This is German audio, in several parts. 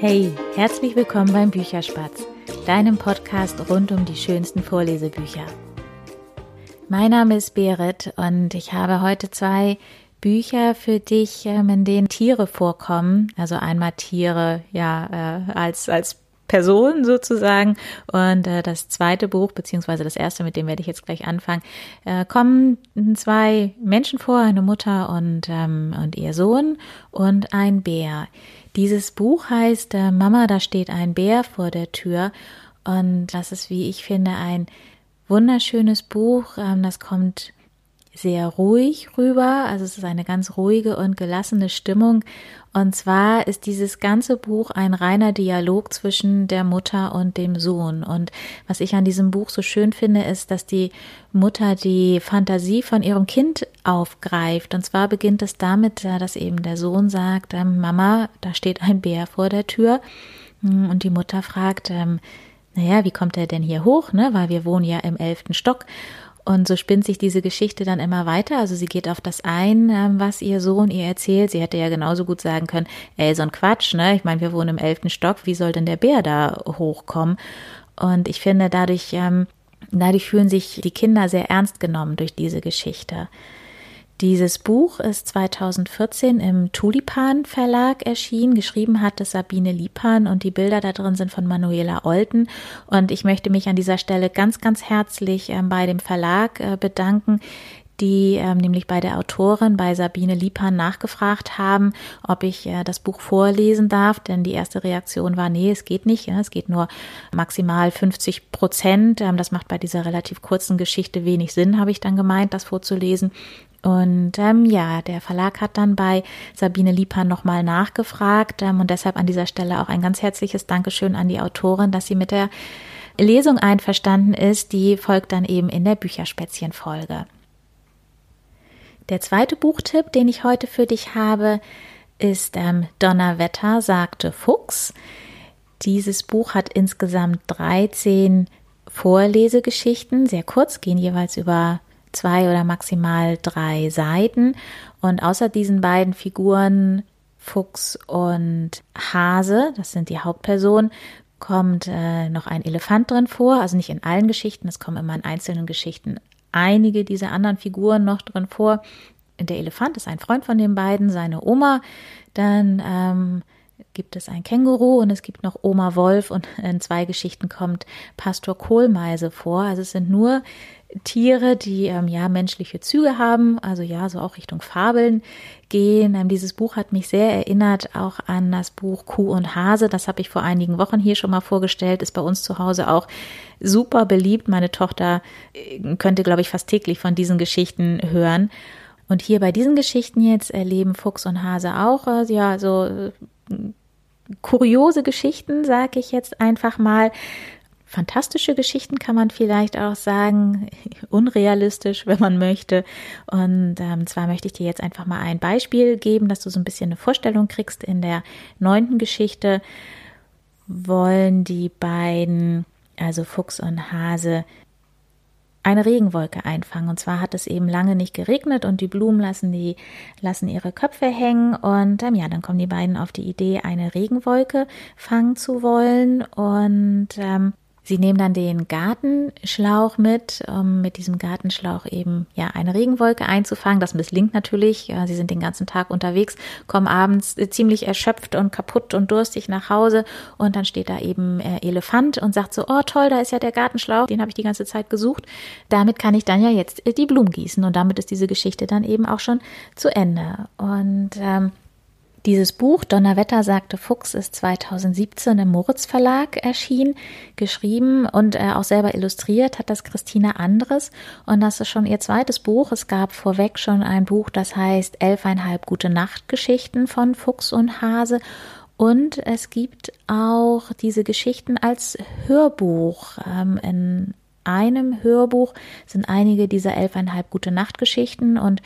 Hey, herzlich willkommen beim Bücherspatz, deinem Podcast rund um die schönsten Vorlesebücher. Mein Name ist Berit und ich habe heute zwei Bücher für dich, ähm, in denen Tiere vorkommen. Also einmal Tiere, ja, äh, als, als Person sozusagen. Und äh, das zweite Buch, beziehungsweise das erste, mit dem werde ich jetzt gleich anfangen, äh, kommen zwei Menschen vor, eine Mutter und, ähm, und ihr Sohn und ein Bär. Dieses Buch heißt äh, Mama, da steht ein Bär vor der Tür. Und das ist, wie ich finde, ein wunderschönes Buch. Ähm, das kommt sehr ruhig rüber. Also es ist eine ganz ruhige und gelassene Stimmung. Und zwar ist dieses ganze Buch ein reiner Dialog zwischen der Mutter und dem Sohn. Und was ich an diesem Buch so schön finde, ist, dass die Mutter die Fantasie von ihrem Kind aufgreift. Und zwar beginnt es damit, dass eben der Sohn sagt, ähm, Mama, da steht ein Bär vor der Tür. Und die Mutter fragt, ähm, naja, wie kommt er denn hier hoch, ne? Weil wir wohnen ja im elften Stock. Und so spinnt sich diese Geschichte dann immer weiter. Also sie geht auf das ein, ähm, was ihr Sohn ihr erzählt. Sie hätte ja genauso gut sagen können, ey, so ein Quatsch, ne? Ich meine, wir wohnen im elften Stock, wie soll denn der Bär da hochkommen? Und ich finde, dadurch, ähm, dadurch fühlen sich die Kinder sehr ernst genommen durch diese Geschichte. Dieses Buch ist 2014 im Tulipan Verlag erschienen. Geschrieben hat es Sabine Lipan und die Bilder da drin sind von Manuela Olten. Und ich möchte mich an dieser Stelle ganz, ganz herzlich äh, bei dem Verlag äh, bedanken, die ähm, nämlich bei der Autorin, bei Sabine Lipan, nachgefragt haben, ob ich äh, das Buch vorlesen darf, denn die erste Reaktion war, nee, es geht nicht, ja, es geht nur maximal 50 Prozent. Ähm, das macht bei dieser relativ kurzen Geschichte wenig Sinn, habe ich dann gemeint, das vorzulesen. Und ähm, ja, der Verlag hat dann bei Sabine Liebhan nochmal nachgefragt ähm, und deshalb an dieser Stelle auch ein ganz herzliches Dankeschön an die Autorin, dass sie mit der Lesung einverstanden ist. Die folgt dann eben in der Bücherspätzchen-Folge. Der zweite Buchtipp, den ich heute für dich habe, ist ähm, Donnerwetter, sagte Fuchs. Dieses Buch hat insgesamt 13 Vorlesegeschichten, sehr kurz, gehen jeweils über zwei oder maximal drei Seiten. Und außer diesen beiden Figuren, Fuchs und Hase, das sind die Hauptpersonen, kommt äh, noch ein Elefant drin vor. Also nicht in allen Geschichten, es kommen immer in einzelnen Geschichten einige dieser anderen Figuren noch drin vor. Der Elefant ist ein Freund von den beiden, seine Oma. Dann ähm, gibt es ein Känguru und es gibt noch Oma Wolf und in zwei Geschichten kommt Pastor Kohlmeise vor. Also es sind nur Tiere, die ähm, ja menschliche Züge haben, also ja, so auch Richtung Fabeln gehen. Ähm, dieses Buch hat mich sehr erinnert auch an das Buch Kuh und Hase. Das habe ich vor einigen Wochen hier schon mal vorgestellt, ist bei uns zu Hause auch super beliebt. Meine Tochter äh, könnte, glaube ich, fast täglich von diesen Geschichten hören. Und hier bei diesen Geschichten jetzt erleben Fuchs und Hase auch, äh, ja, so äh, kuriose Geschichten, sage ich jetzt einfach mal fantastische Geschichten kann man vielleicht auch sagen, unrealistisch, wenn man möchte. Und ähm, zwar möchte ich dir jetzt einfach mal ein Beispiel geben, dass du so ein bisschen eine Vorstellung kriegst. In der neunten Geschichte wollen die beiden, also Fuchs und Hase, eine Regenwolke einfangen. Und zwar hat es eben lange nicht geregnet und die Blumen lassen die, lassen ihre Köpfe hängen. Und ähm, ja, dann kommen die beiden auf die Idee, eine Regenwolke fangen zu wollen. Und ähm, Sie nehmen dann den Gartenschlauch mit, um mit diesem Gartenschlauch eben ja eine Regenwolke einzufangen. Das misslingt natürlich. Sie sind den ganzen Tag unterwegs, kommen abends ziemlich erschöpft und kaputt und durstig nach Hause und dann steht da eben äh, Elefant und sagt so, oh toll, da ist ja der Gartenschlauch, den habe ich die ganze Zeit gesucht. Damit kann ich dann ja jetzt äh, die Blumen gießen und damit ist diese Geschichte dann eben auch schon zu Ende. Und ähm, dieses Buch Donnerwetter sagte Fuchs ist 2017 im Moritz Verlag erschienen, geschrieben und äh, auch selber illustriert hat das Christina Andres und das ist schon ihr zweites Buch. Es gab vorweg schon ein Buch, das heißt Elfeinhalb gute Nachtgeschichten von Fuchs und Hase und es gibt auch diese Geschichten als Hörbuch. Ähm, in einem Hörbuch sind einige dieser elfeinhalb gute Nachtgeschichten und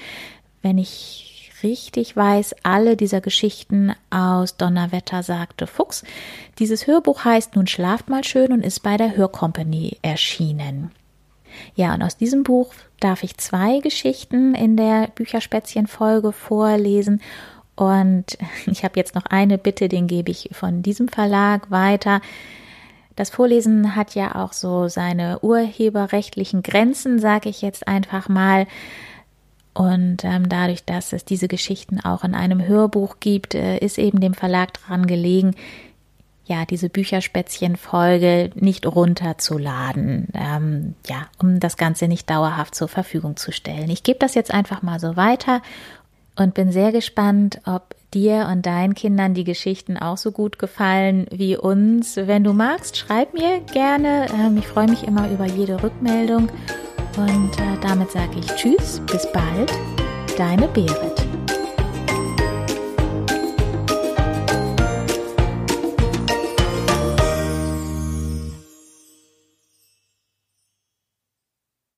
wenn ich richtig weiß, alle dieser Geschichten aus Donnerwetter sagte Fuchs. Dieses Hörbuch heißt Nun schlaft mal schön und ist bei der Hörcompany erschienen. Ja, und aus diesem Buch darf ich zwei Geschichten in der Bücherspätzchen-Folge vorlesen. Und ich habe jetzt noch eine Bitte, den gebe ich von diesem Verlag weiter. Das Vorlesen hat ja auch so seine urheberrechtlichen Grenzen, sage ich jetzt einfach mal. Und ähm, dadurch, dass es diese Geschichten auch in einem Hörbuch gibt, äh, ist eben dem Verlag dran gelegen, ja, diese Bücherspätzchen-Folge nicht runterzuladen, ähm, ja, um das Ganze nicht dauerhaft zur Verfügung zu stellen. Ich gebe das jetzt einfach mal so weiter und bin sehr gespannt, ob dir und deinen Kindern die Geschichten auch so gut gefallen wie uns. Wenn du magst, schreib mir gerne. Ähm, ich freue mich immer über jede Rückmeldung. Und äh, damit sage ich Tschüss, bis bald, deine Berit.